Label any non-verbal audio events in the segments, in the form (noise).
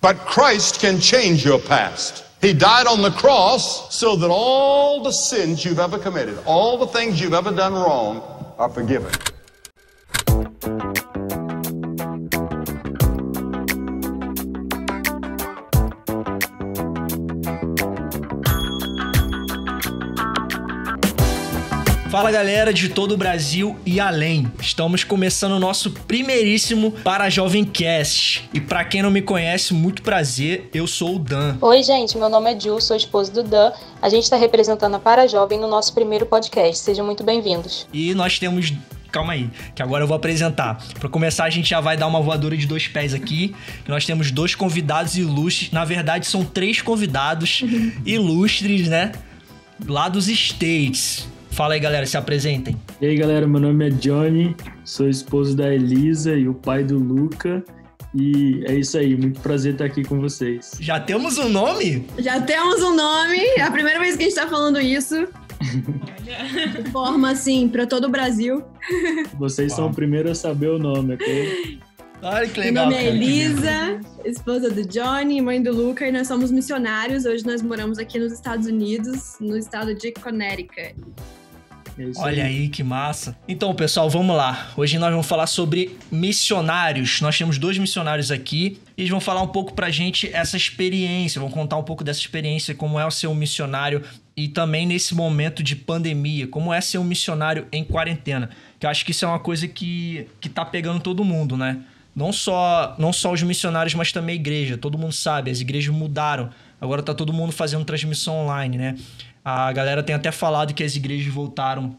But Christ can change your past. He died on the cross so that all the sins you've ever committed, all the things you've ever done wrong, are forgiven. Fala galera de todo o Brasil e além. Estamos começando o nosso primeiríssimo Para Jovem Cast. E para quem não me conhece, muito prazer, eu sou o Dan. Oi, gente, meu nome é Ju, sou esposa do Dan. A gente está representando a Para Jovem no nosso primeiro podcast. Sejam muito bem-vindos. E nós temos calma aí, que agora eu vou apresentar. Para começar, a gente já vai dar uma voadora de dois pés aqui. Nós temos dois convidados ilustres. Na verdade, são três convidados (laughs) ilustres, né? Lá dos States. Fala aí, galera, se apresentem. E aí, galera, meu nome é Johnny, sou esposo da Elisa e o pai do Luca. E é isso aí, muito prazer estar aqui com vocês. Já temos um nome? Já temos um nome, é a primeira vez que a gente tá falando isso. De (laughs) forma assim, para todo o Brasil. Vocês Uau. são o primeiro a saber o nome, ok? Olha que legal. Meu nome é Elisa, esposa do Johnny, mãe do Luca, e nós somos missionários. Hoje nós moramos aqui nos Estados Unidos, no estado de Connecticut. É Olha aí. aí que massa. Então, pessoal, vamos lá. Hoje nós vamos falar sobre missionários. Nós temos dois missionários aqui e eles vão falar um pouco pra gente essa experiência, vão contar um pouco dessa experiência, como é o ser um missionário e também nesse momento de pandemia, como é ser um missionário em quarentena. Que eu acho que isso é uma coisa que, que tá pegando todo mundo, né? Não só, não só os missionários, mas também a igreja. Todo mundo sabe, as igrejas mudaram. Agora tá todo mundo fazendo transmissão online, né? A galera tem até falado que as igrejas voltaram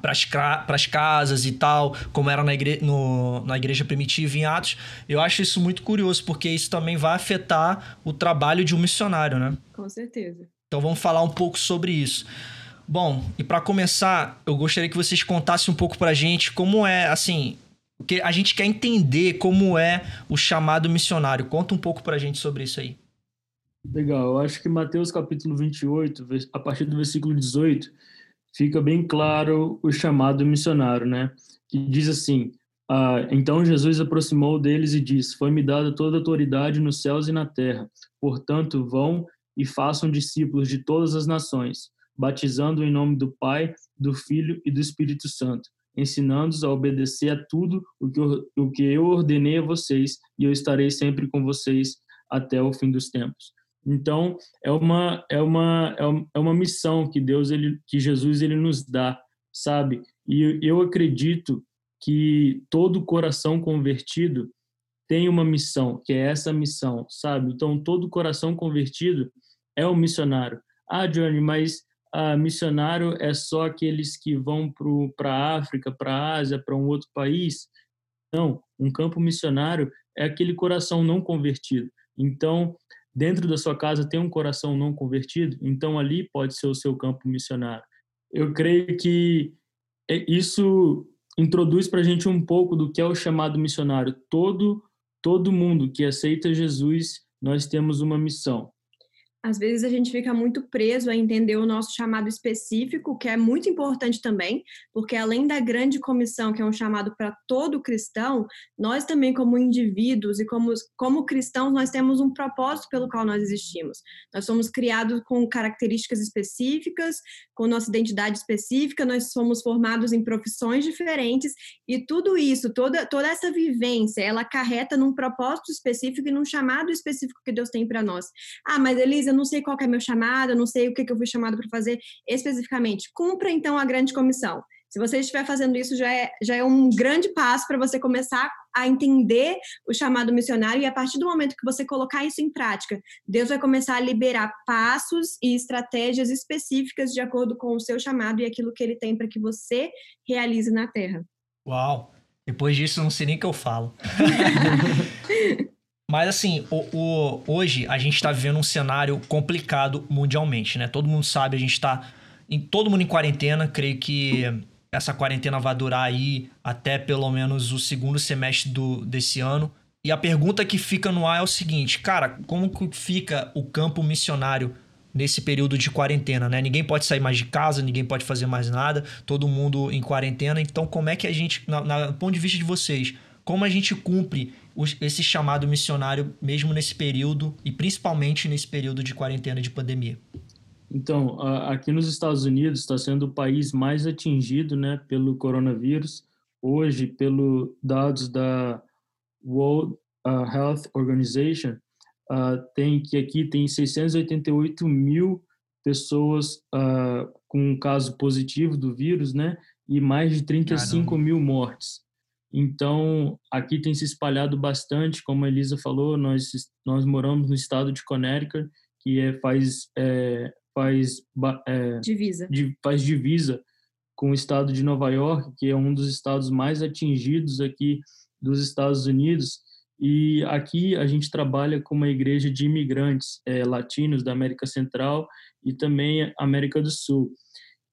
para as casas e tal, como era na, igre no, na igreja primitiva em Atos. Eu acho isso muito curioso, porque isso também vai afetar o trabalho de um missionário, né? Com certeza. Então vamos falar um pouco sobre isso. Bom, e para começar, eu gostaria que vocês contassem um pouco pra gente como é, assim, porque a gente quer entender como é o chamado missionário. Conta um pouco pra gente sobre isso aí. Legal, eu acho que Mateus capítulo 28, a partir do versículo 18, fica bem claro o chamado missionário, né? Que diz assim: ah, Então Jesus aproximou deles e disse: Foi-me dada toda a autoridade nos céus e na terra. Portanto, vão e façam discípulos de todas as nações, batizando em nome do Pai, do Filho e do Espírito Santo, ensinando-os a obedecer a tudo o que, eu, o que eu ordenei a vocês, e eu estarei sempre com vocês até o fim dos tempos. Então, é uma é uma é uma missão que Deus ele que Jesus ele nos dá, sabe? E eu acredito que todo coração convertido tem uma missão, que é essa missão, sabe? Então, todo coração convertido é um missionário. Ah, Johnny, mas ah, missionário é só aqueles que vão para a África, para a Ásia, para um outro país? Não, um campo missionário é aquele coração não convertido. Então, dentro da sua casa tem um coração não convertido, então ali pode ser o seu campo missionário. Eu creio que é, isso introduz para a gente um pouco do que é o chamado missionário. Todo todo mundo que aceita Jesus, nós temos uma missão às vezes a gente fica muito preso a entender o nosso chamado específico, que é muito importante também, porque além da grande comissão, que é um chamado para todo cristão, nós também, como indivíduos e como, como cristãos, nós temos um propósito pelo qual nós existimos. Nós somos criados com características específicas, com nossa identidade específica, nós somos formados em profissões diferentes, e tudo isso, toda, toda essa vivência, ela carreta num propósito específico e num chamado específico que Deus tem para nós. Ah, mas Elisa, eu não sei qual é meu chamado, eu não sei o que, que eu fui chamado para fazer especificamente. Cumpra então a grande comissão. Se você estiver fazendo isso, já é, já é um grande passo para você começar a entender o chamado missionário, e a partir do momento que você colocar isso em prática, Deus vai começar a liberar passos e estratégias específicas de acordo com o seu chamado e aquilo que ele tem para que você realize na terra. Uau! Depois disso, não sei nem o que eu falo. (laughs) Mas assim, o, o, hoje a gente está vivendo um cenário complicado mundialmente, né? Todo mundo sabe, a gente está em todo mundo em quarentena. Creio que essa quarentena vai durar aí até pelo menos o segundo semestre do, desse ano. E a pergunta que fica no ar é o seguinte, cara, como que fica o campo missionário nesse período de quarentena, né? Ninguém pode sair mais de casa, ninguém pode fazer mais nada, todo mundo em quarentena. Então, como é que a gente, na, na ponto de vista de vocês, como a gente cumpre esse chamado missionário, mesmo nesse período e principalmente nesse período de quarentena de pandemia? Então, aqui nos Estados Unidos está sendo o país mais atingido né, pelo coronavírus. Hoje, pelo dados da World uh, Health Organization, uh, tem que aqui tem 688 mil pessoas uh, com um caso positivo do vírus, né? E mais de 35 Caramba. mil mortes. Então, aqui tem se espalhado bastante, como a Elisa falou, nós, nós moramos no estado de Connecticut, que é, faz, é, faz, é, divisa. Faz divisa com o estado de Nova York, que é um dos estados mais atingidos aqui dos Estados Unidos. E aqui a gente trabalha com uma igreja de imigrantes é, latinos da América Central e também América do Sul.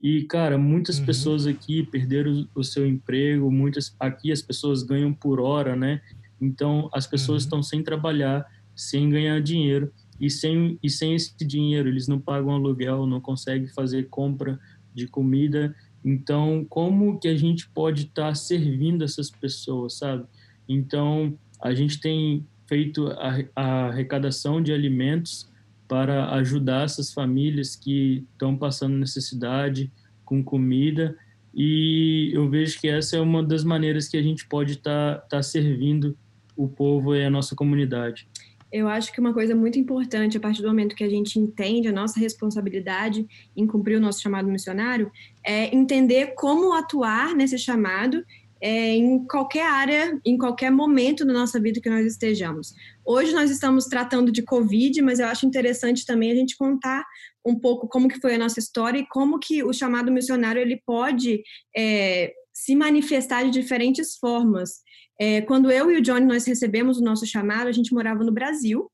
E, cara, muitas uhum. pessoas aqui perderam o seu emprego, muitas aqui as pessoas ganham por hora, né? Então, as pessoas uhum. estão sem trabalhar, sem ganhar dinheiro, e sem, e sem esse dinheiro, eles não pagam aluguel, não conseguem fazer compra de comida. Então, como que a gente pode estar tá servindo essas pessoas, sabe? Então, a gente tem feito a, a arrecadação de alimentos para ajudar essas famílias que estão passando necessidade com comida e eu vejo que essa é uma das maneiras que a gente pode estar tá, tá servindo o povo e a nossa comunidade. Eu acho que uma coisa muito importante, a partir do momento que a gente entende a nossa responsabilidade em cumprir o nosso chamado missionário, é entender como atuar nesse chamado é, em qualquer área, em qualquer momento da nossa vida que nós estejamos. Hoje nós estamos tratando de Covid, mas eu acho interessante também a gente contar um pouco como que foi a nossa história e como que o chamado missionário ele pode é, se manifestar de diferentes formas. É, quando eu e o Johnny nós recebemos o nosso chamado, a gente morava no Brasil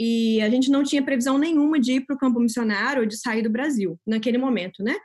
e a gente não tinha previsão nenhuma de ir para o campo missionário ou de sair do Brasil naquele momento, né?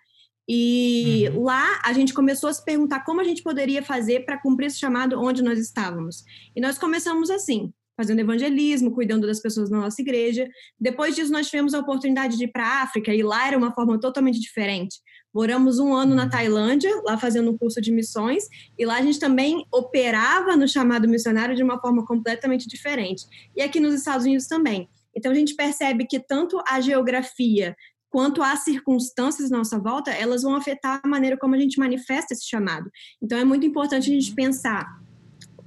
E uhum. lá a gente começou a se perguntar como a gente poderia fazer para cumprir esse chamado onde nós estávamos. E nós começamos assim, fazendo evangelismo, cuidando das pessoas na nossa igreja. Depois disso, nós tivemos a oportunidade de ir para a África, e lá era uma forma totalmente diferente. Moramos um ano na uhum. Tailândia, lá fazendo um curso de missões, e lá a gente também operava no chamado missionário de uma forma completamente diferente. E aqui nos Estados Unidos também. Então a gente percebe que tanto a geografia quanto às circunstâncias à nossa volta, elas vão afetar a maneira como a gente manifesta esse chamado. Então, é muito importante a gente uhum. pensar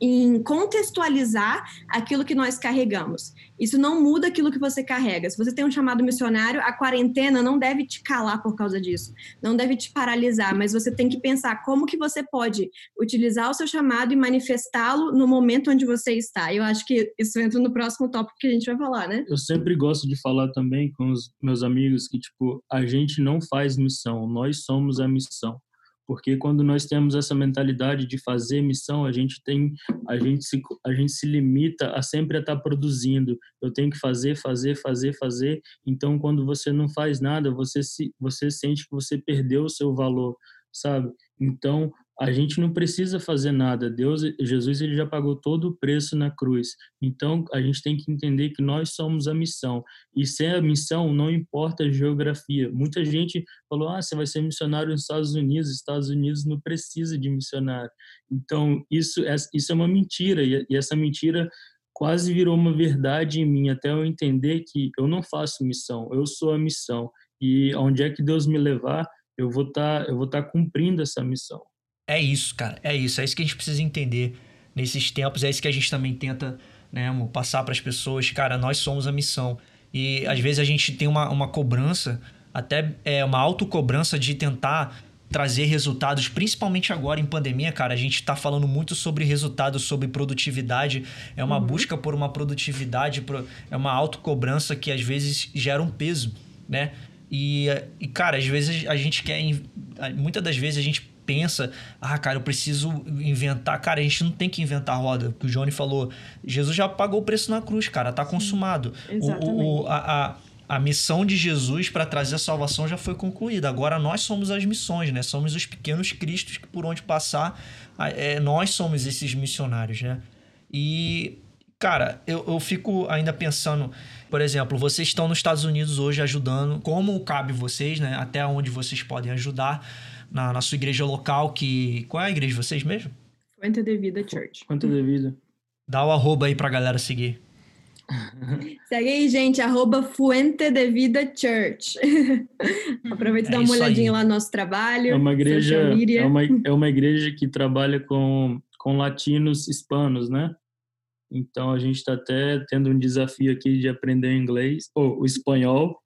em contextualizar aquilo que nós carregamos. Isso não muda aquilo que você carrega. Se você tem um chamado missionário, a quarentena não deve te calar por causa disso, não deve te paralisar, mas você tem que pensar como que você pode utilizar o seu chamado e manifestá-lo no momento onde você está. Eu acho que isso entra no próximo tópico que a gente vai falar, né? Eu sempre gosto de falar também com os meus amigos que tipo, a gente não faz missão, nós somos a missão porque quando nós temos essa mentalidade de fazer missão, a gente tem, a gente se, a gente se limita a sempre estar produzindo. Eu tenho que fazer, fazer, fazer, fazer. Então, quando você não faz nada, você se, você sente que você perdeu o seu valor, sabe? Então, a gente não precisa fazer nada. Deus, Jesus, ele já pagou todo o preço na cruz. Então, a gente tem que entender que nós somos a missão. E sem a missão, não importa a geografia. Muita gente falou: "Ah, você vai ser missionário nos Estados Unidos. Estados Unidos não precisa de missionário". Então, isso é isso é uma mentira e essa mentira quase virou uma verdade em mim até eu entender que eu não faço missão, eu sou a missão. E onde é que Deus me levar, eu vou estar tá, eu vou estar tá cumprindo essa missão. É isso, cara. É isso. É isso que a gente precisa entender nesses tempos. É isso que a gente também tenta né, passar para as pessoas. Cara, nós somos a missão. E às vezes a gente tem uma, uma cobrança, até é uma autocobrança de tentar trazer resultados, principalmente agora em pandemia, cara. A gente está falando muito sobre resultados, sobre produtividade. É uma uhum. busca por uma produtividade, é uma autocobrança que às vezes gera um peso, né? E, e, cara, às vezes a gente quer. Muitas das vezes a gente pensa, ah, cara, eu preciso inventar. Cara, a gente não tem que inventar roda. O que o Johnny falou, Jesus já pagou o preço na cruz, cara, tá consumado. Exatamente. O, o, a, a, a missão de Jesus para trazer a salvação já foi concluída. Agora nós somos as missões, né? Somos os pequenos cristos que por onde passar, é, nós somos esses missionários, né? E, cara, eu, eu fico ainda pensando, por exemplo, vocês estão nos Estados Unidos hoje ajudando, como cabe vocês, né? Até onde vocês podem ajudar na, na sua igreja local, que... Qual é a igreja de vocês mesmo? Fuente de Vida Church. Fuente de Vida. Dá o arroba aí pra galera seguir. (laughs) Segue aí, gente, arroba Fuente de Vida Church. (laughs) Aproveita e é dá uma olhadinha aí. lá no nosso trabalho. É uma igreja, é uma, é uma igreja que trabalha com, com latinos hispanos, né? Então a gente está até tendo um desafio aqui de aprender inglês, ou o espanhol,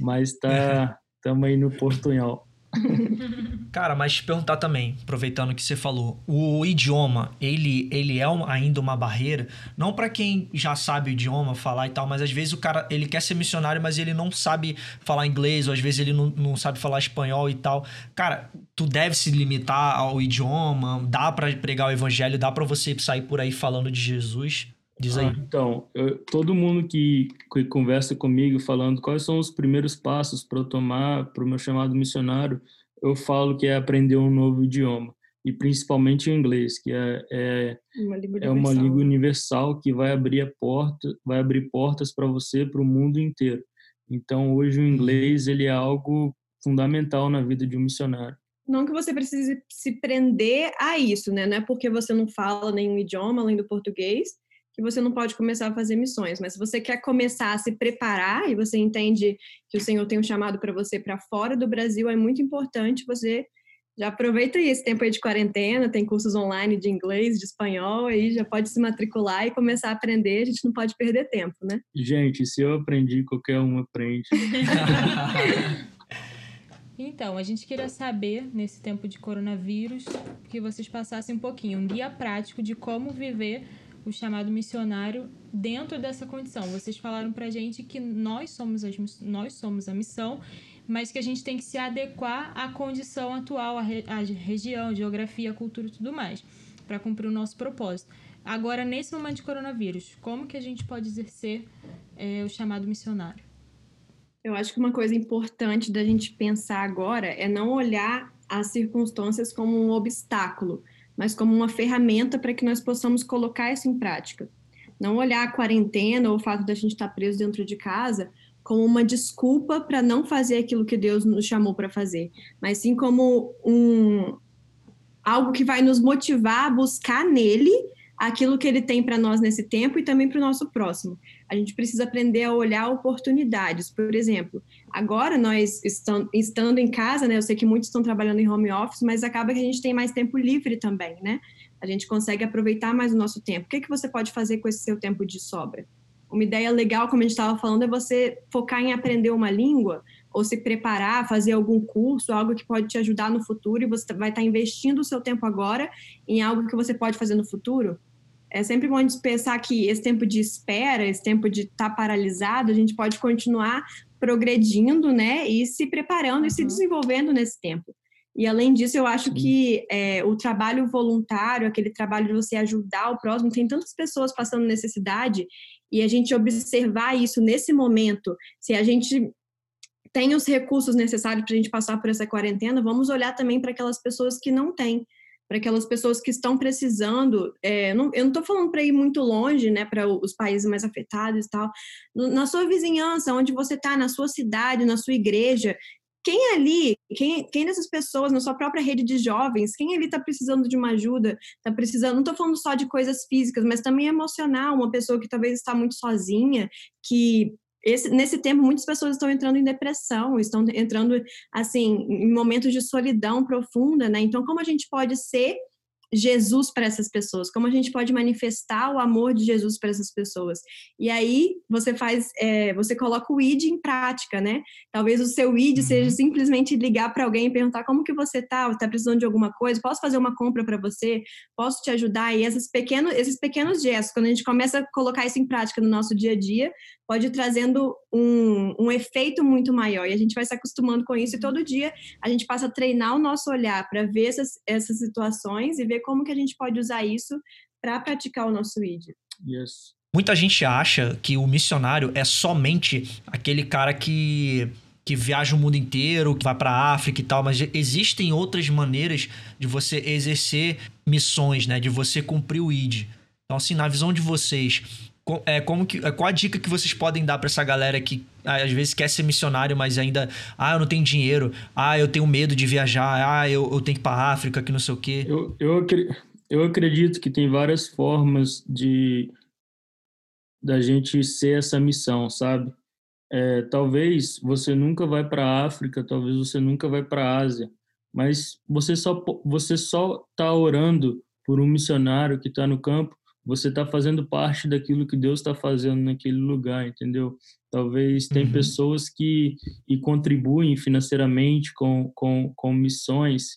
mas tá (laughs) estamos aí no portunhol. (laughs) Cara, mas te perguntar também, aproveitando que você falou, o idioma, ele, ele é um, ainda uma barreira, não para quem já sabe o idioma, falar e tal, mas às vezes o cara, ele quer ser missionário, mas ele não sabe falar inglês, ou às vezes ele não, não sabe falar espanhol e tal. Cara, tu deve se limitar ao idioma, dá para pregar o evangelho, dá para você sair por aí falando de Jesus. Diz aí. Ah, então, eu, todo mundo que, que, conversa comigo falando quais são os primeiros passos para eu tomar para o meu chamado missionário, eu falo que é aprender um novo idioma e principalmente o inglês, que é, é uma língua, é uma língua universal que vai abrir a porta, vai abrir portas para você para o mundo inteiro. Então, hoje o inglês ele é algo fundamental na vida de um missionário. Não que você precise se prender a isso, né? Não é porque você não fala nenhum idioma além do português que você não pode começar a fazer missões, mas se você quer começar a se preparar e você entende que o Senhor tem um chamado para você para fora do Brasil, é muito importante você já aproveita aí esse tempo aí de quarentena, tem cursos online de inglês, de espanhol, aí já pode se matricular e começar a aprender, a gente não pode perder tempo, né? Gente, se eu aprendi, qualquer um aprende. (laughs) Então, a gente queria saber, nesse tempo de coronavírus, que vocês passassem um pouquinho, um guia prático de como viver o chamado missionário dentro dessa condição. Vocês falaram pra gente que nós somos, as, nós somos a missão, mas que a gente tem que se adequar à condição atual, à, re, à região, geografia, cultura e tudo mais, para cumprir o nosso propósito. Agora, nesse momento de coronavírus, como que a gente pode exercer é, o chamado missionário? Eu acho que uma coisa importante da gente pensar agora é não olhar as circunstâncias como um obstáculo, mas como uma ferramenta para que nós possamos colocar isso em prática. Não olhar a quarentena ou o fato da gente estar preso dentro de casa como uma desculpa para não fazer aquilo que Deus nos chamou para fazer, mas sim como um algo que vai nos motivar a buscar nele aquilo que ele tem para nós nesse tempo e também para o nosso próximo. A gente precisa aprender a olhar oportunidades. Por exemplo, agora nós estão, estando em casa, né? Eu sei que muitos estão trabalhando em home office, mas acaba que a gente tem mais tempo livre também, né? A gente consegue aproveitar mais o nosso tempo. O que, que você pode fazer com esse seu tempo de sobra? Uma ideia legal, como a gente estava falando, é você focar em aprender uma língua ou se preparar, fazer algum curso, algo que pode te ajudar no futuro e você vai estar investindo o seu tempo agora em algo que você pode fazer no futuro é sempre bom pensar que esse tempo de espera, esse tempo de estar tá paralisado, a gente pode continuar progredindo, né, e se preparando uhum. e se uhum. desenvolvendo nesse tempo. E além disso, eu acho que é, o trabalho voluntário, aquele trabalho de você ajudar o próximo, tem tantas pessoas passando necessidade, e a gente observar isso nesse momento, se a gente tem os recursos necessários para a gente passar por essa quarentena, vamos olhar também para aquelas pessoas que não têm para aquelas pessoas que estão precisando. É, não, eu não estou falando para ir muito longe, né, para os países mais afetados e tal. Na sua vizinhança, onde você está, na sua cidade, na sua igreja, quem ali, quem, quem dessas pessoas, na sua própria rede de jovens, quem ali está precisando de uma ajuda, está precisando, não estou falando só de coisas físicas, mas também emocional, uma pessoa que talvez está muito sozinha, que esse, nesse tempo, muitas pessoas estão entrando em depressão, estão entrando, assim, em momentos de solidão profunda, né? Então, como a gente pode ser Jesus para essas pessoas, como a gente pode manifestar o amor de Jesus para essas pessoas. E aí você faz, é, você coloca o id em prática, né? Talvez o seu id uhum. seja simplesmente ligar para alguém e perguntar como que você tá, está precisando de alguma coisa, posso fazer uma compra para você, posso te ajudar. E esses pequenos, esses pequenos gestos, quando a gente começa a colocar isso em prática no nosso dia a dia, pode ir trazendo um, um efeito muito maior. E a gente vai se acostumando com isso e todo dia a gente passa a treinar o nosso olhar para ver essas, essas situações e ver como que a gente pode usar isso para praticar o nosso ID. Yes. Muita gente acha que o missionário é somente aquele cara que que viaja o mundo inteiro, que vai para a África e tal, mas existem outras maneiras de você exercer missões, né, de você cumprir o ID. Então, assim, na visão de vocês, é, como que, é, qual a dica que vocês podem dar para essa galera que às vezes quer ser missionário, mas ainda, ah, eu não tenho dinheiro, ah, eu tenho medo de viajar, ah, eu, eu tenho que ir pra África, que não sei o quê. Eu, eu, eu acredito que tem várias formas de da gente ser essa missão, sabe? É, talvez você nunca vai para a África, talvez você nunca vai para a Ásia, mas você só você só está orando por um missionário que está no campo, você está fazendo parte daquilo que Deus está fazendo naquele lugar, entendeu? Talvez tem uhum. pessoas que e contribuem financeiramente com, com, com missões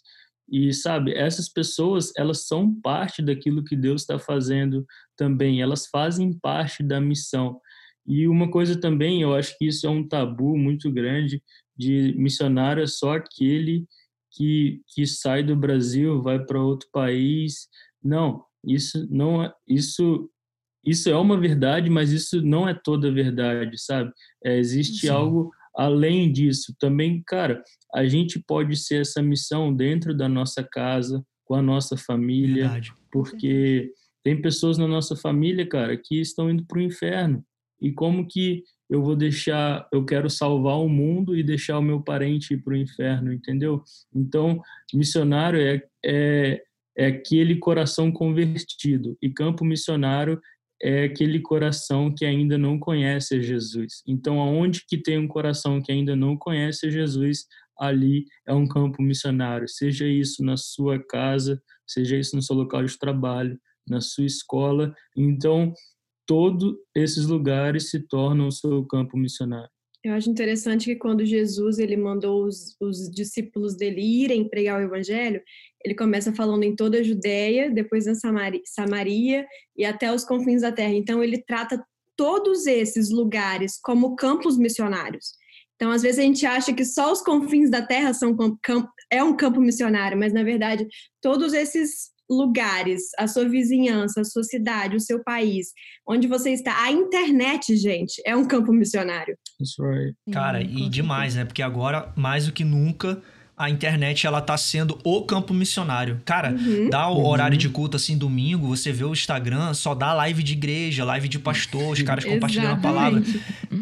e sabe essas pessoas elas são parte daquilo que Deus está fazendo também, elas fazem parte da missão. E uma coisa também, eu acho que isso é um tabu muito grande de missionário é só aquele que, que sai do Brasil, vai para outro país. Não, isso não é, isso isso é uma verdade, mas isso não é toda verdade, sabe? É, existe Sim. algo além disso. Também, cara, a gente pode ser essa missão dentro da nossa casa, com a nossa família, verdade. porque tem pessoas na nossa família, cara, que estão indo para o inferno. E como que eu vou deixar, eu quero salvar o mundo e deixar o meu parente ir para o inferno, entendeu? Então, missionário é, é, é aquele coração convertido, e campo missionário é aquele coração que ainda não conhece a Jesus. Então, aonde que tem um coração que ainda não conhece a Jesus, ali é um campo missionário. Seja isso na sua casa, seja isso no seu local de trabalho, na sua escola. Então, todos esses lugares se tornam o seu campo missionário. Eu acho interessante que quando Jesus ele mandou os, os discípulos dele irem pregar o evangelho, ele começa falando em toda a Judéia, depois na Samaria, Samaria e até os confins da terra. Então ele trata todos esses lugares como campos missionários. Então, às vezes a gente acha que só os confins da terra são é um campo missionário, mas na verdade todos esses lugares, a sua vizinhança, a sua cidade, o seu país, onde você está, a internet, gente, é um campo missionário. That's right. Cara, e demais, né? Porque agora, mais do que nunca, a internet ela tá sendo o campo missionário. Cara, uhum. dá o horário de culto assim, domingo, você vê o Instagram, só dá live de igreja, live de pastor, os caras compartilhando a palavra. (laughs)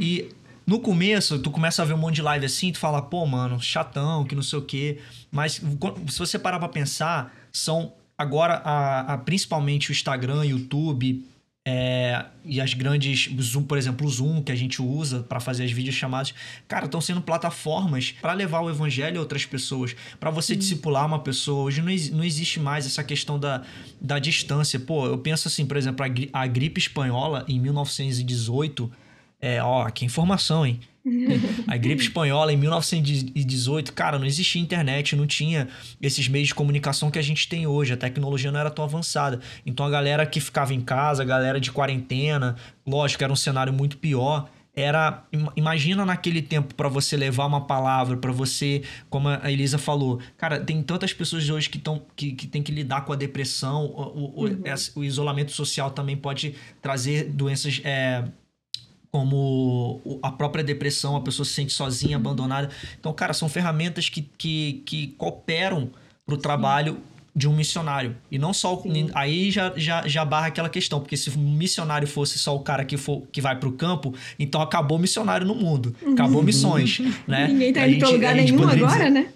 E no começo, tu começa a ver um monte de live assim, tu fala, pô, mano, chatão, que não sei o quê. Mas se você parar pra pensar, são agora, a, a, principalmente o Instagram, YouTube é, e as grandes, Zoom, por exemplo, o Zoom que a gente usa para fazer as videochamadas, cara, estão sendo plataformas para levar o evangelho a outras pessoas, para você uhum. discipular uma pessoa. Hoje não, não existe mais essa questão da, da distância. Pô, eu penso assim, por exemplo, a, a gripe espanhola em 1918, é, ó, que informação, hein? A gripe espanhola em 1918, cara, não existia internet, não tinha esses meios de comunicação que a gente tem hoje. A tecnologia não era tão avançada. Então a galera que ficava em casa, a galera de quarentena, lógico, era um cenário muito pior. Era, imagina naquele tempo para você levar uma palavra, para você, como a Elisa falou, cara, tem tantas pessoas hoje que estão que, que tem que lidar com a depressão, o, o, uhum. o, isolamento social também pode trazer doenças é, como a própria depressão, a pessoa se sente sozinha, abandonada. Então, cara, são ferramentas que, que, que cooperam para o trabalho de um missionário. E não só. Sim. Aí já, já, já barra aquela questão, porque se o missionário fosse só o cara que, for, que vai para o campo, então acabou o missionário no mundo. Acabou missões. (laughs) né? Ninguém tá indo para lugar nenhum agora, dizer, né?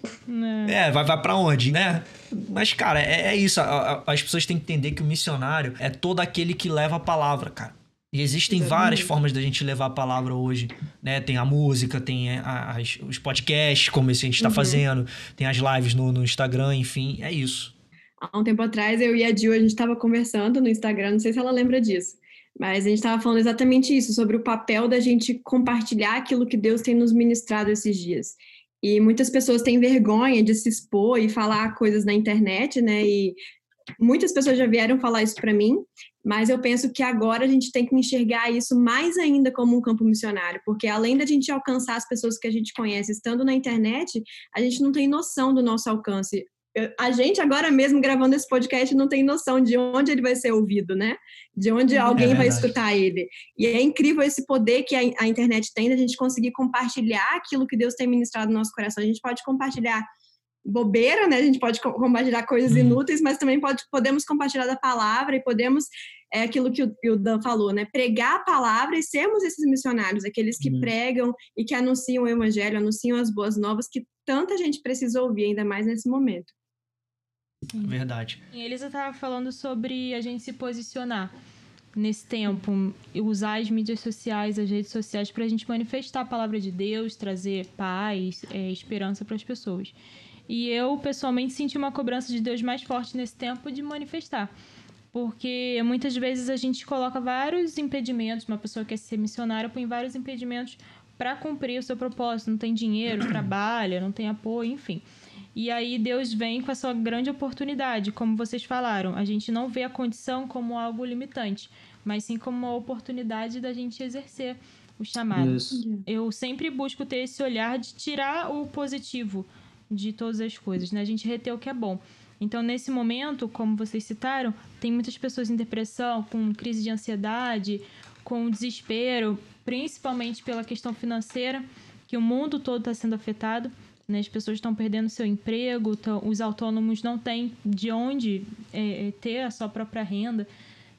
É, vai, vai para onde, né? Mas, cara, é, é isso. As pessoas têm que entender que o missionário é todo aquele que leva a palavra, cara. E existem Exatamente. várias formas da gente levar a palavra hoje, né? Tem a música, tem as, os podcasts, como esse a gente está uhum. fazendo, tem as lives no, no, Instagram, enfim, é isso. Há um tempo atrás, eu e a Jill, a gente estava conversando no Instagram, não sei se ela lembra disso, mas a gente estava falando exatamente isso, sobre o papel da gente compartilhar aquilo que Deus tem nos ministrado esses dias. E muitas pessoas têm vergonha de se expor e falar coisas na internet, né? E muitas pessoas já vieram falar isso para mim, mas eu penso que agora a gente tem que enxergar isso mais ainda como um campo missionário, porque além da gente alcançar as pessoas que a gente conhece estando na internet, a gente não tem noção do nosso alcance. A gente agora mesmo gravando esse podcast não tem noção de onde ele vai ser ouvido, né? De onde é alguém é vai escutar ele. E é incrível esse poder que a, a internet tem da gente conseguir compartilhar aquilo que Deus tem ministrado no nosso coração. A gente pode compartilhar bobeira, né? A gente pode compartilhar coisas hum. inúteis, mas também pode, podemos compartilhar da palavra e podemos, é aquilo que o, o Dan falou, né? Pregar a palavra e sermos esses missionários, aqueles que hum. pregam e que anunciam o evangelho, anunciam as boas novas que tanta gente precisa ouvir, ainda mais nesse momento. Sim. Verdade. E Elisa estava falando sobre a gente se posicionar nesse tempo, usar as mídias sociais, as redes sociais, para a gente manifestar a palavra de Deus, trazer paz, é, esperança para as pessoas. E eu, pessoalmente, senti uma cobrança de Deus mais forte nesse tempo de manifestar. Porque muitas vezes a gente coloca vários impedimentos, uma pessoa que quer ser missionária põe vários impedimentos para cumprir o seu propósito. Não tem dinheiro, (clears throat) trabalha, não tem apoio, enfim. E aí Deus vem com essa grande oportunidade, como vocês falaram. A gente não vê a condição como algo limitante, mas sim como uma oportunidade da gente exercer o chamado. Isso. Eu sempre busco ter esse olhar de tirar o positivo de todas as coisas, né? A gente reter o que é bom. Então, nesse momento, como vocês citaram, tem muitas pessoas em depressão, com crise de ansiedade, com desespero, principalmente pela questão financeira, que o mundo todo está sendo afetado. Né? As pessoas estão perdendo seu emprego, tão, os autônomos não têm de onde é, é, ter a sua própria renda.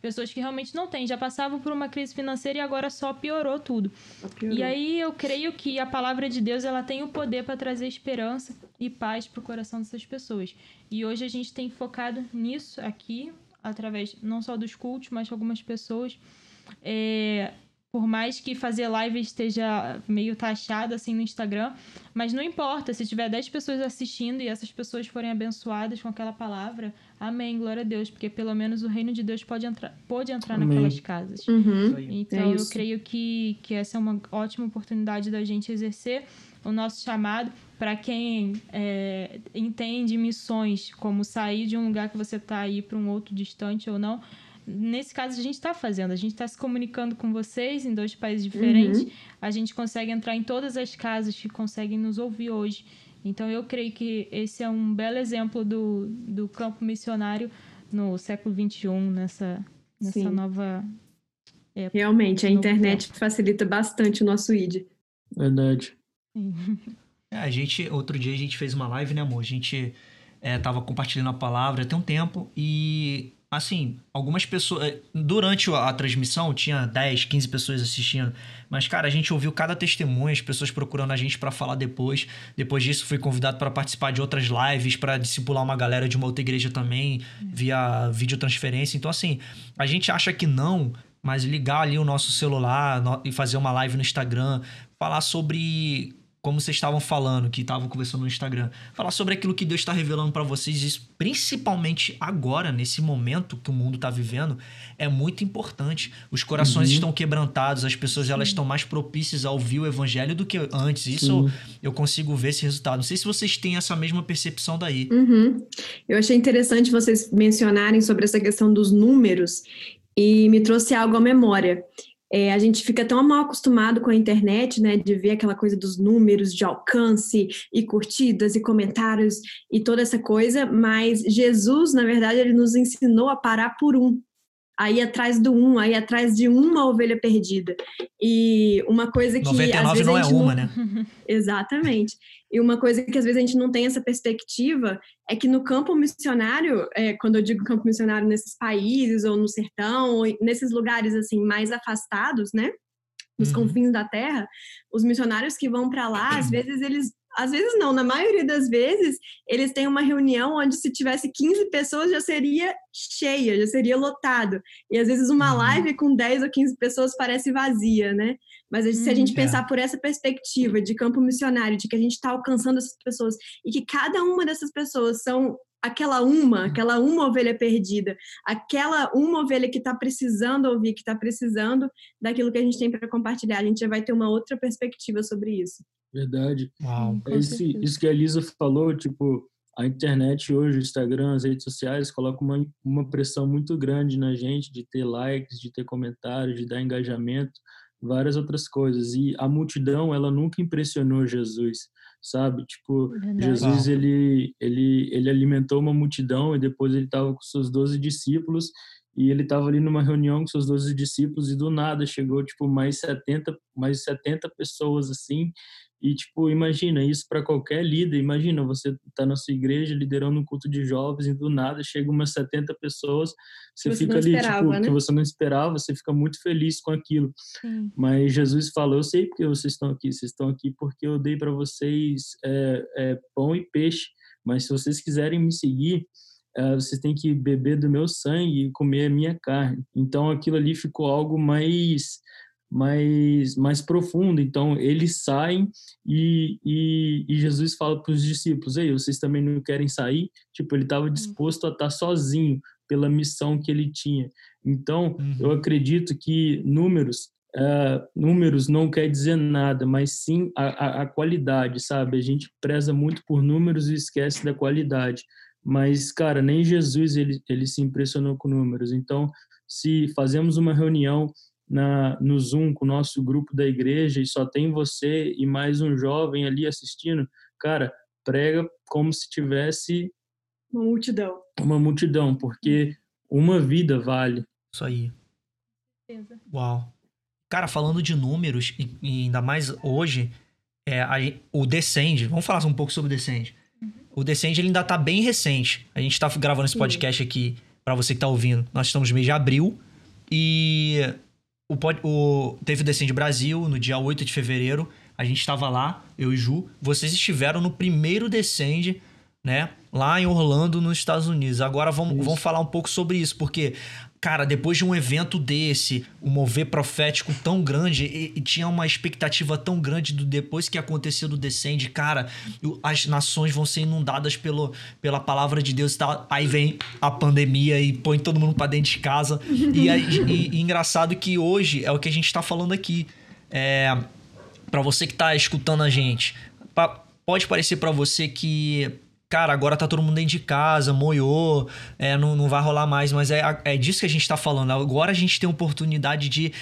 Pessoas que realmente não têm, já passavam por uma crise financeira e agora só piorou tudo. Piorou. E aí eu creio que a palavra de Deus ela tem o poder para trazer esperança e paz para o coração dessas pessoas. E hoje a gente tem focado nisso aqui, através não só dos cultos, mas de algumas pessoas. É, por mais que fazer live esteja meio taxado assim no Instagram, mas não importa, se tiver 10 pessoas assistindo e essas pessoas forem abençoadas com aquela palavra, amém, glória a Deus, porque pelo menos o reino de Deus pode entrar, pode entrar naquelas casas. Uhum. Então é eu creio que, que essa é uma ótima oportunidade da gente exercer o nosso chamado para quem é, entende missões como sair de um lugar que você está aí para um outro distante ou não nesse caso a gente está fazendo, a gente está se comunicando com vocês em dois países diferentes, uhum. a gente consegue entrar em todas as casas que conseguem nos ouvir hoje. Então eu creio que esse é um belo exemplo do, do campo missionário no século XXI, nessa, nessa nova época. Realmente, a internet tempo. facilita bastante o nosso ID. Verdade. (laughs) É, a gente, outro dia a gente fez uma live, né, amor? A gente é, tava compartilhando a palavra tem um tempo e assim, algumas pessoas. Eh, durante a, transmissão tinha 10, 15 pessoas assistindo. Mas, cara, a gente ouviu cada testemunho, as pessoas procurando a gente para falar depois. Depois disso, fui convidado para participar de outras lives, para discipular uma galera de uma outra igreja também, via videotransferência. Então, assim, a gente acha que não, mas ligar ali o nosso celular e fazer uma live no Instagram, falar sobre como vocês estavam falando, que estavam conversando no Instagram, falar sobre aquilo que Deus está revelando para vocês, isso, principalmente agora, nesse momento que o mundo está vivendo, é muito importante. Os corações uhum. estão quebrantados, as pessoas elas estão mais propícias a ouvir o evangelho do que antes. Isso eu, eu, consigo ver esse resultado. Não sei se vocês têm essa mesma percepção daí. Uhum. Eu achei interessante vocês mencionarem sobre essa questão dos números e me trouxe algo à memória. É, a gente fica tão mal acostumado com a internet, né, de ver aquela coisa dos números de alcance e curtidas e comentários e toda essa coisa, mas Jesus, na verdade, ele nos ensinou a parar por um, aí atrás do um, aí atrás de uma ovelha perdida. E uma coisa que 99 às vezes não é uma, né? (laughs) Exatamente. E uma coisa que às vezes a gente não tem essa perspectiva é que no campo missionário, é, quando eu digo campo missionário nesses países ou no sertão, ou nesses lugares assim mais afastados, né? Nos uhum. confins da terra, os missionários que vão para lá, às (clears throat) vezes eles às vezes não, na maioria das vezes, eles têm uma reunião onde se tivesse 15 pessoas já seria cheia, já seria lotado. E às vezes uma uhum. live com 10 ou 15 pessoas parece vazia, né? Mas se a gente hum, pensar é. por essa perspectiva de campo missionário, de que a gente está alcançando essas pessoas e que cada uma dessas pessoas são aquela uma, uhum. aquela uma ovelha perdida, aquela uma ovelha que está precisando ouvir, que está precisando daquilo que a gente tem para compartilhar. A gente já vai ter uma outra perspectiva sobre isso. Verdade. Uau. Esse, isso que a Elisa falou, tipo, a internet hoje, o Instagram, as redes sociais, colocam uma, uma pressão muito grande na gente de ter likes, de ter comentários, de dar engajamento, várias outras coisas. E a multidão, ela nunca impressionou Jesus, sabe? Tipo, Verdade. Jesus, ele, ele, ele alimentou uma multidão e depois ele estava com seus doze discípulos e ele estava ali numa reunião com seus 12 discípulos e do nada chegou tipo mais 70 mais 70 pessoas assim e, tipo, imagina isso para qualquer líder. Imagina você tá na sua igreja liderando um culto de jovens e do nada chega umas 70 pessoas, você, você fica ali, esperava, tipo, né? que você não esperava, você fica muito feliz com aquilo. Sim. Mas Jesus falou: Eu sei porque vocês estão aqui, vocês estão aqui porque eu dei para vocês é, é, pão e peixe. Mas se vocês quiserem me seguir, é, vocês têm que beber do meu sangue e comer a minha carne. Então aquilo ali ficou algo mais mais mais profundo. Então eles saem e, e, e Jesus fala para os discípulos: "Ei, vocês também não querem sair?" Tipo, ele estava hum. disposto a estar sozinho pela missão que ele tinha. Então, uhum. eu acredito que números Uh, números não quer dizer nada, mas sim a, a, a, qualidade, sabe? A gente preza muito por números e esquece da qualidade. Mas, cara, nem Jesus ele, ele se impressionou com números. Então, se fazemos uma reunião na, no Zoom com o nosso grupo da igreja e só tem você e mais um jovem ali assistindo, cara, prega como se tivesse uma multidão. Uma multidão, porque uma vida vale. Isso aí. Uau. Cara, falando de números, e, e ainda mais hoje, é, a, o Descend, vamos falar um pouco sobre o Descend. O Descend ele ainda tá bem recente. A gente tá gravando esse podcast aqui para você que tá ouvindo. Nós estamos no mês de abril e o, o, teve o Descend Brasil no dia 8 de fevereiro. A gente estava lá, eu e Ju. Vocês estiveram no primeiro Descend, né? Lá em Orlando, nos Estados Unidos. Agora vamos, vamos falar um pouco sobre isso, porque cara, depois de um evento desse, um mover profético tão grande, e, e, tinha uma expectativa tão grande do depois que aconteceu do Descende, cara, as nações vão ser inundadas pelo, pela palavra de Deus e tal. Aí vem a pandemia e põe todo mundo para dentro de casa. e, e, e, engraçado que hoje é o que a gente tá falando aqui. É, para você que tá escutando a gente, pode parecer para você que cara, agora tá todo mundo dentro de casa, moiou, é, não, não vai rolar mais, mas é, é disso que a gente tá falando. Agora a gente tem oportunidade de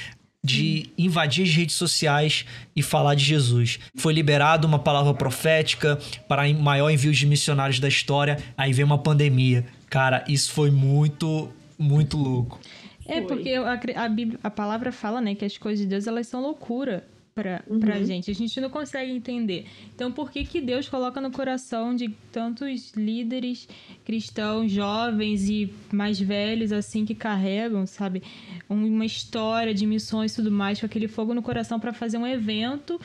de invadir as redes sociais e falar de Jesus. Foi liberado uma palavra profética para maior envio de missionários da história, aí veio uma pandemia. Cara, isso foi muito, muito louco. É, porque a, a, Bíblia, a palavra fala, né, que as coisas de Deus, elas são loucura para uhum. a gente. A gente não consegue entender. Então, por que, que Deus coloca no coração de tantos líderes cristãos, jovens e mais velhos, assim, que carregam, sabe, uma história de missões e tudo mais, com aquele fogo no coração para fazer um evento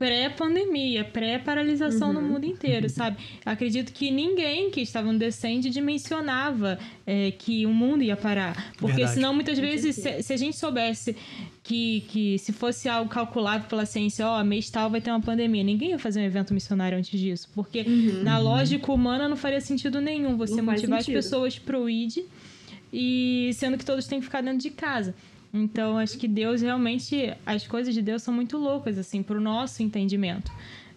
pré-pandemia, pré-paralisação uhum. no mundo inteiro, sabe? Acredito que ninguém que estava no Descende dimensionava é, que o mundo ia parar. Porque Verdade. senão, muitas vezes, se, se, a gente soubesse que, que se fosse algo calculado pela ciência, ó, oh, mês tal vai ter uma pandemia, ninguém ia fazer um evento missionário antes disso. Porque uhum. na lógica humana não faria sentido nenhum você não motivar as pessoas pro ID e sendo que todos têm que ficar dentro de casa. Então, acho que Deus realmente, as coisas de Deus são muito loucas, assim, pro nosso entendimento.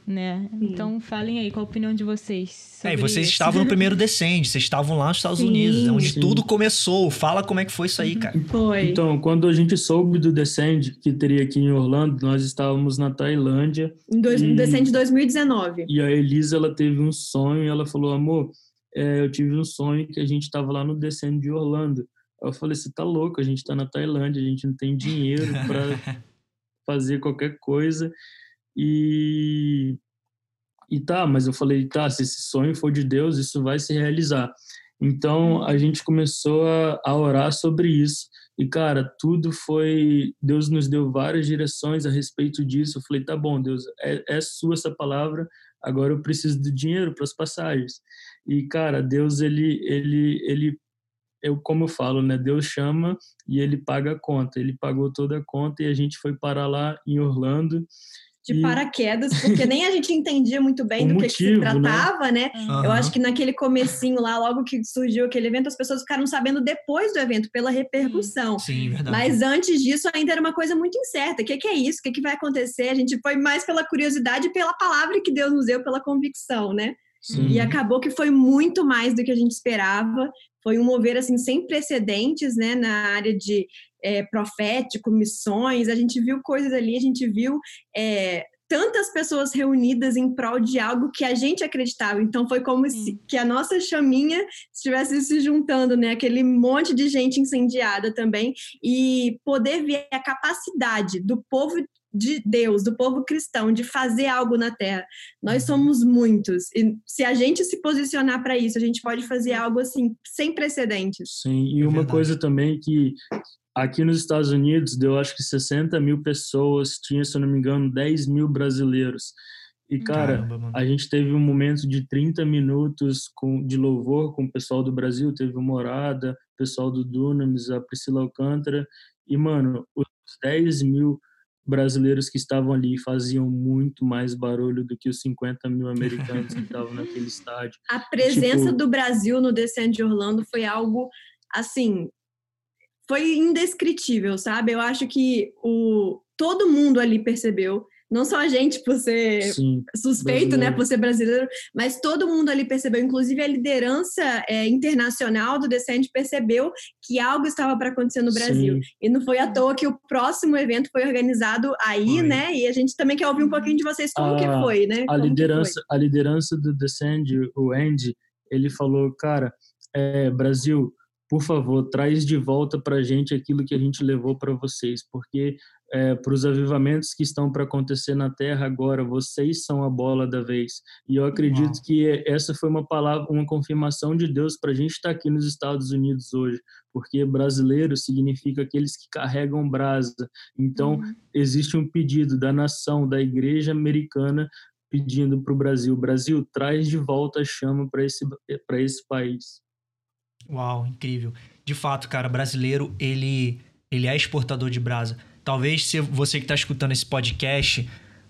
Né? Então falem aí qual a opinião de vocês. É, vocês isso. estavam no primeiro Descende, vocês estavam lá nos Estados sim, Unidos, onde sim. tudo começou. Fala como é que foi isso aí, cara. Foi. Então, quando a gente soube do Descende que teria aqui em Orlando, nós estávamos na Tailândia. Em dois, e, Descende 2019. E a Elisa ela teve um sonho e ela falou: amor, é, eu tive um sonho que a gente estava lá no Descende de Orlando. Eu falei, você tá louco, a gente tá na Tailândia, a gente não tem dinheiro para (laughs) fazer qualquer coisa. E e tá, mas eu falei, tá, se esse sonho for de Deus, isso vai se realizar. Então a gente começou a, a orar sobre isso. E cara, tudo foi. Deus nos deu várias direções a respeito disso. Eu falei, tá bom, Deus, é, é sua essa palavra. Agora eu preciso de dinheiro para as passagens. E cara, Deus ele ele ele eu como eu falo, né? Deus chama e ele paga a conta. Ele pagou toda a conta e a gente foi parar lá em Orlando. De e... paraquedas, porque nem a gente entendia muito bem (laughs) do motivo, que, se né? tratava, né? né? Uhum. Eu acho que naquele comecinho lá, logo que surgiu aquele evento, as pessoas ficaram sabendo depois do evento, pela repercussão. Sim, verdade. Mas antes disso, ainda era uma coisa muito incerta. O que, que é isso? O que, que vai acontecer? A gente foi mais pela curiosidade e pela palavra que Deus nos deu, pela convicção, né? Sim. E acabou que foi muito mais do que a gente esperava. Foi um mover assim sem precedentes, né, na área de é, profético, missões. A gente viu coisas ali, a gente viu é, tantas pessoas reunidas em prol de algo que a gente acreditava. Então foi como se que a nossa chaminha estivesse se juntando, né? Aquele monte de gente incendiada também e poder ver a capacidade do povo de Deus, do povo cristão, de fazer algo na terra. Nós uhum. somos muitos. E se a gente se posicionar para isso, a gente pode fazer algo assim, sem precedentes. Sim, e é uma coisa também que aqui nos Estados Unidos deu acho que 60 mil pessoas, tinha, se eu não me engano, 10 mil brasileiros. E, cara, Caramba, a gente teve um momento de 30 minutos com, de louvor com o pessoal do Brasil, teve o Morada, o pessoal do Dunamis, a Priscila Alcântara, e, mano, os 10 mil brasileiros que estavam ali faziam muito mais barulho do que os 50 mil americanos que (laughs) estavam naquele estádio. A presença Tipo- do Brasil no Descent de Orlando foi algo, assim, foi indescritível, sabe? Eu acho que o, todo mundo ali percebeu, não só a gente por ser Sim, suspeito, né, brasileiro. por ser brasileiro, mas todo mundo ali percebeu, inclusive a liderança é, internacional do Descent percebeu que algo estava para acontecer no Brasil. sim. E não foi à toa que o próximo evento foi organizado aí, Foi. né? E a gente também quer ouvir um pouquinho de vocês como que A- foi, né? a Como liderança, a liderança do Descend, o Andy, ele falou, cara, é, Brasil, por favor, traz de volta para a gente aquilo que a gente levou para vocês, porque para os avivamentos que estão para acontecer na Terra agora, vocês são a bola da vez. E eu acredito Uau. que essa foi uma palavra, uma confirmação de Deus para a gente estar aqui nos Estados Unidos hoje, porque brasileiro significa aqueles que carregam brasa. Então, Uhum. existe um pedido da nação, da igreja americana, pedindo para o Brasil: Brasil, traz de volta a chama para esse, para esse país. Uau, incrível. De fato, cara, brasileiro, ele, ele é exportador de brasa. Talvez se você que tá escutando esse podcast,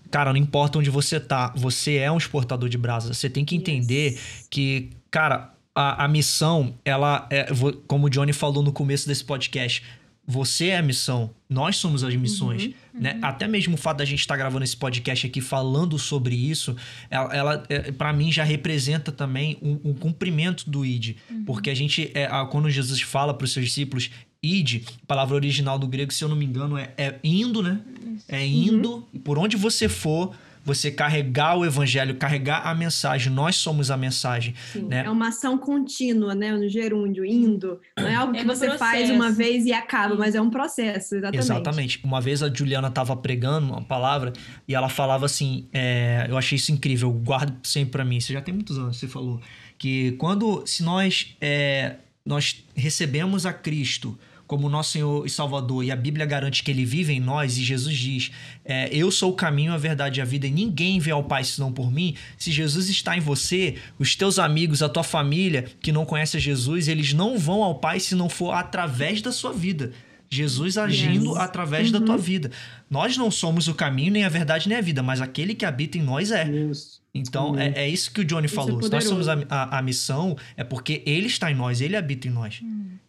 cara, não importa onde você tá, você é um exportador de brasa. Você tem que entender que, cara, a, a missão, ela é, como o Johnny falou no começo desse podcast, você é a missão, nós somos as missões, né? Até mesmo o fato da gente estar gravando esse podcast aqui falando sobre isso, ela, ela é, para mim já representa também um, um cumprimento do id, porque a gente é, a- quando Jesus fala para os seus discípulos id, palavra original do grego, se eu não me engano, é, é indo, né? É indo, por onde você for, você carregar o evangelho, carregar a mensagem. Nós somos a mensagem, Sim, né? É uma ação contínua, né? No gerúndio, indo. Não é algo É que um você faz processo. uma vez e acaba, mas é um processo, exatamente. Exatamente. Uma vez a Juliana estava pregando uma palavra e ela falava assim: é, eu achei isso incrível, eu guardo sempre para mim. Isso já tem muitos anos, você falou. Que quando, se nós, é, nós recebemos a Cristo como nosso Senhor e Salvador, e a Bíblia garante que Ele vive em nós, e Jesus diz: é, Eu sou o caminho, a verdade e a vida, e ninguém vê ao Pai senão por mim. Se Jesus está em você, os teus amigos, a tua família que não conhece a Jesus, eles não vão ao Pai se não for através da sua vida. Jesus agindo Yes. através da tua vida. Nós não somos o caminho, nem a verdade, nem a vida, mas aquele que habita em nós é. Isso. Então, é, é isso que o Johnny Isso é falou. Se nós somos a, a, a missão, é porque ele está em nós, ele habita em nós.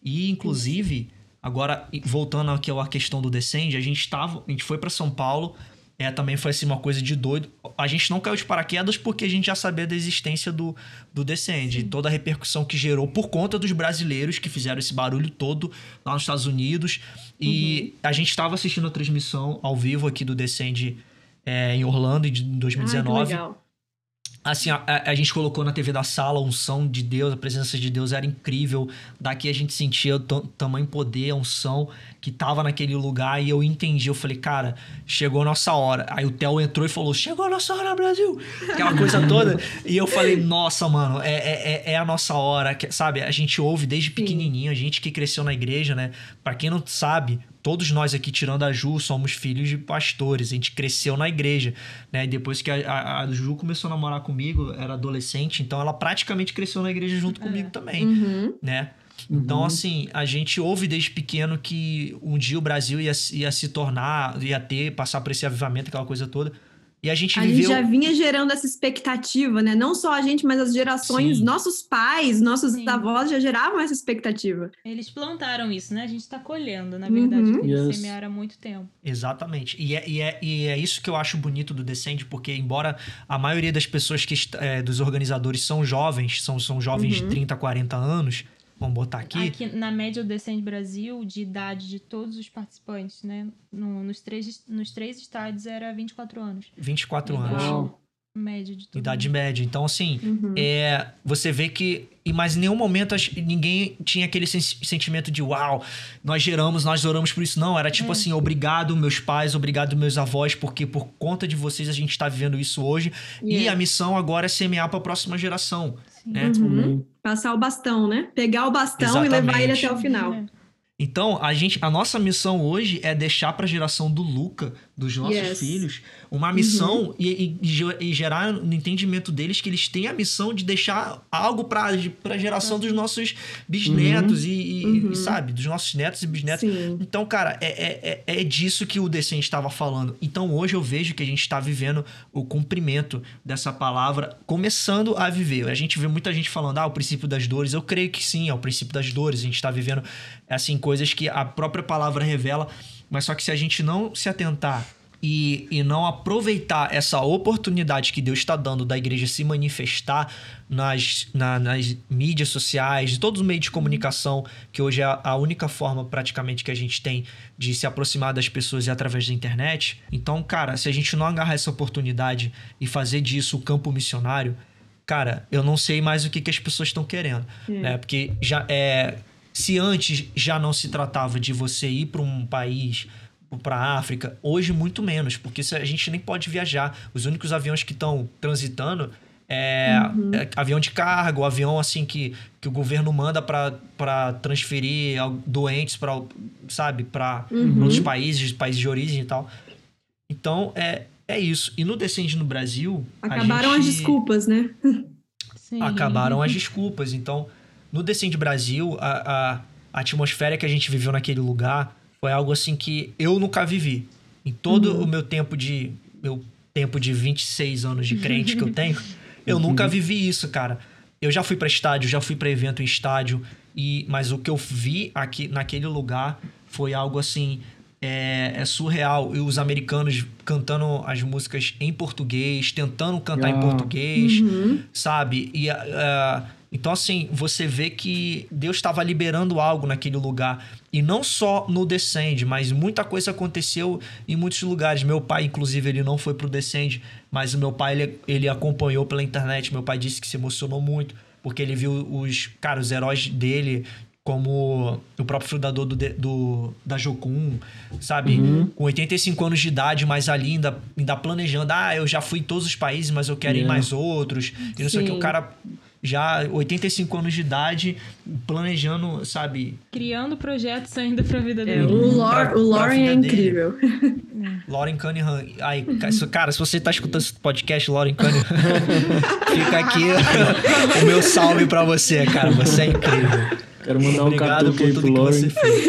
E, inclusive, agora, e- voltando aqui à questão do Descende, a gente estava, a gente foi para São Paulo, é, também foi assim uma coisa de doido. A gente não caiu de paraquedas porque a gente já sabia da existência do, do Descende, toda a repercussão que gerou por conta dos brasileiros que fizeram esse barulho todo lá nos Estados Unidos. E Uhum. a gente estava assistindo a transmissão ao vivo aqui do Descende é, em Orlando Ah, que 2019. legal. Assim, a, a- gente colocou na TV da sala a unção de Deus, a presença de Deus era incrível. Daqui a gente sentia o tam- tamanho poder, a unção que tava naquele lugar e eu entendi. Eu falei, cara, chegou a nossa hora. Aí o Theo entrou e falou: chegou a nossa hora, Brasil! Aquela coisa toda. E eu falei, nossa, mano, é, é, é- é a nossa hora. Sabe, a gente ouve desde pequenininho, a gente que cresceu na igreja, né? Pra quem não sabe, todos nós aqui, tirando a Ju, somos filhos de pastores. A gente cresceu na igreja, né? E depois que a, a- a Ju começou a namorar comigo, era adolescente, então ela praticamente cresceu na igreja junto comigo também, Uhum. né? Então, assim, a gente ouve desde pequeno que um dia o Brasil ia, ia se tornar, ia ter, passar por esse avivamento, aquela coisa toda. E a gente A viveu. gente já vinha gerando essa expectativa, né? Não só a gente, mas as gerações, Sim. nossos pais, nossos Sim. avós já geravam essa expectativa. Eles plantaram isso, né? A gente tá colhendo, na verdade, Uhum. que eles Yes. semearam há muito tempo. Exatamente. E é, e, é, e é isso que eu acho bonito do Descende, porque embora a maioria das pessoas que é, dos organizadores são jovens, são, são jovens de 30, 40 anos, vamos botar aqui. Aqui, na média, o Descende Brasil, de idade de todos os participantes, né? No- nos, três, nos três estádios era 24 anos. 24 Legal. anos. Uau. Média de todo Idade média. Então, assim, Uhum. é, você vê que. e Mas em nenhum momento ninguém tinha aquele sen- sentimento de uau, nós geramos, nós oramos por isso. Não, era tipo É. assim, obrigado, meus pais, obrigado, meus avós, porque por conta de vocês a gente está vivendo isso hoje. E Yeah. a missão agora é semear para a próxima geração. Sim. né? Uhum. Passar o bastão, né? Pegar o bastão e levar ele Exatamente. até o final. É. Então, a gente, a nossa missão hoje é deixar para a geração do Luca dos nossos yes. filhos uma missão uhum. e, e, e, gerar no entendimento deles que eles têm a missão de deixar algo para a geração dos nossos bisnetos uhum. E, uhum. e, sabe, dos nossos netos e bisnetos. Sim. Então, cara, é, é, é, é disso que o Decente estava falando. Então, hoje eu vejo que a gente está vivendo o cumprimento dessa palavra, começando a viver. A gente vê muita gente falando, ah, o princípio das dores. Eu creio que sim, é o princípio das dores. A gente está vivendo, assim, coisas que a própria palavra revela. Mas só que se a gente não se atentar e, e não aproveitar essa oportunidade que Deus está dando da igreja se manifestar nas, na, nas mídias sociais, de todos os meios de comunicação, que hoje é a única forma praticamente que a gente tem de se aproximar das pessoas é através da internet. Então, cara, se a gente não agarrar essa oportunidade e fazer disso o campo missionário, cara, eu não sei mais o que, que as pessoas estão querendo, hum. né? Porque já é se antes já não se tratava de você ir para um país para a África, hoje muito menos, porque a gente nem pode viajar. Os únicos aviões que estão transitando é, uhum. é, avião de carga, avião assim que, que o governo manda para transferir doentes para, sabe, para uhum. outros países, países de origem e tal. Então, é, é isso. E no Descende no Brasil. Acabaram gente... as desculpas, né? (laughs) Sim. Acabaram as desculpas. Então, no Descende Brasil, a, a, a atmosfera que a gente viveu naquele lugar foi algo assim que eu nunca vivi. Em todo uhum. o meu tempo de. Meu tempo de 26 anos de crente que eu (laughs) tenho, eu uhum. nunca vivi isso, cara. Eu já fui para estádio, já fui para evento em estádio, e mas o que eu vi aqui naquele lugar foi algo assim é, é, surreal. E os americanos cantando as músicas em português, tentando cantar em português, uhum. sabe? E uh, então, assim, você vê que Deus estava liberando algo naquele lugar. E não só no Descend, mas muita coisa aconteceu em muitos lugares. Meu pai, inclusive, ele não foi pro Descend, mas o meu pai, ele, ele acompanhou pela internet. Meu pai disse que se emocionou muito, porque ele viu os, cara, os heróis dele como o próprio fundador do, do da Jocum, sabe? Uhum. Com 85 anos de idade, mas ali ainda, ainda planejando. Ah, eu já fui em todos os países, mas eu quero yeah. ir mais outros. E não Sim. sei o que. O cara já 85 anos de idade, planejando, sabe? Criando projetos ainda pra vida é, dele. É, o, Lor, o Lauren é incrível. Lauren Cunningham. Ai, cara, se você tá escutando esse podcast, Lauren Cunningham, (laughs) fica aqui o meu salve pra você, cara. Você é incrível. Quero mandar um Obrigado por tudo que você fez.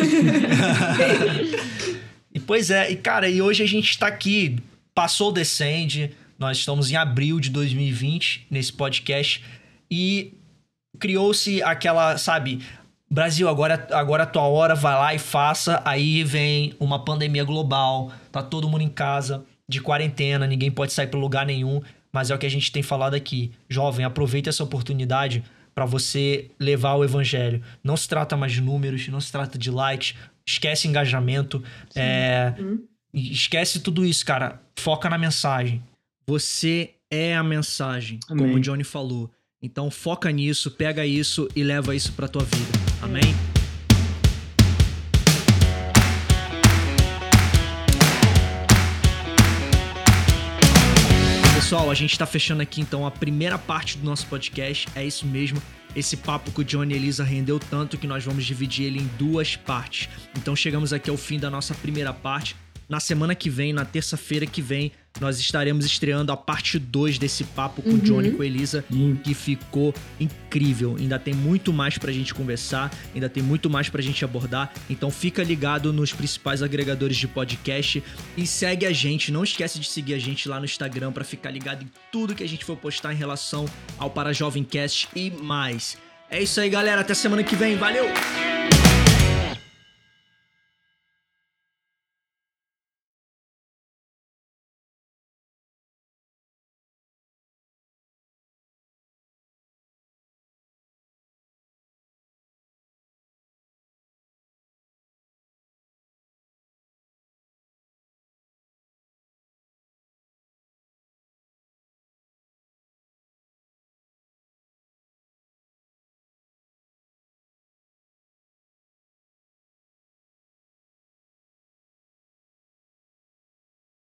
e pois é, e cara, e hoje a gente tá aqui, passou o Descende, nós estamos em abril de 2020 nesse podcast e criou-se aquela, sabe, Brasil, agora, agora a tua hora, vai lá e faça. Aí vem uma pandemia global, tá todo mundo em casa, de quarentena, ninguém pode sair para lugar nenhum. Mas é o que a gente tem falado aqui. Jovem, aproveite essa oportunidade para você levar o evangelho. Não se trata mais de números, não se trata de likes, esquece engajamento, é, uhum. esquece tudo isso, cara. Foca na mensagem. Você é a mensagem, Amém. como o Johnny falou. Então foca nisso, pega isso e leva isso para tua vida. Amém? Pessoal, a gente está fechando aqui então a primeira parte do nosso podcast. É isso mesmo. Esse papo com o Johnny e Elisa rendeu tanto que nós vamos dividir ele em duas partes. Então chegamos aqui ao fim da nossa primeira parte. Na semana que vem, na terça-feira que vem, nós estaremos estreando a parte 2 desse papo com uhum. Johnny e com Elisa, uhum. que ficou incrível. Ainda tem muito mais pra gente conversar, ainda tem muito mais pra gente abordar. Então fica ligado nos principais agregadores de podcast e segue a gente. Não esquece de seguir a gente lá no Instagram para ficar ligado em tudo que a gente for postar em relação ao Para Jovem Cast e mais. É isso aí, galera. Até semana que vem. Valeu!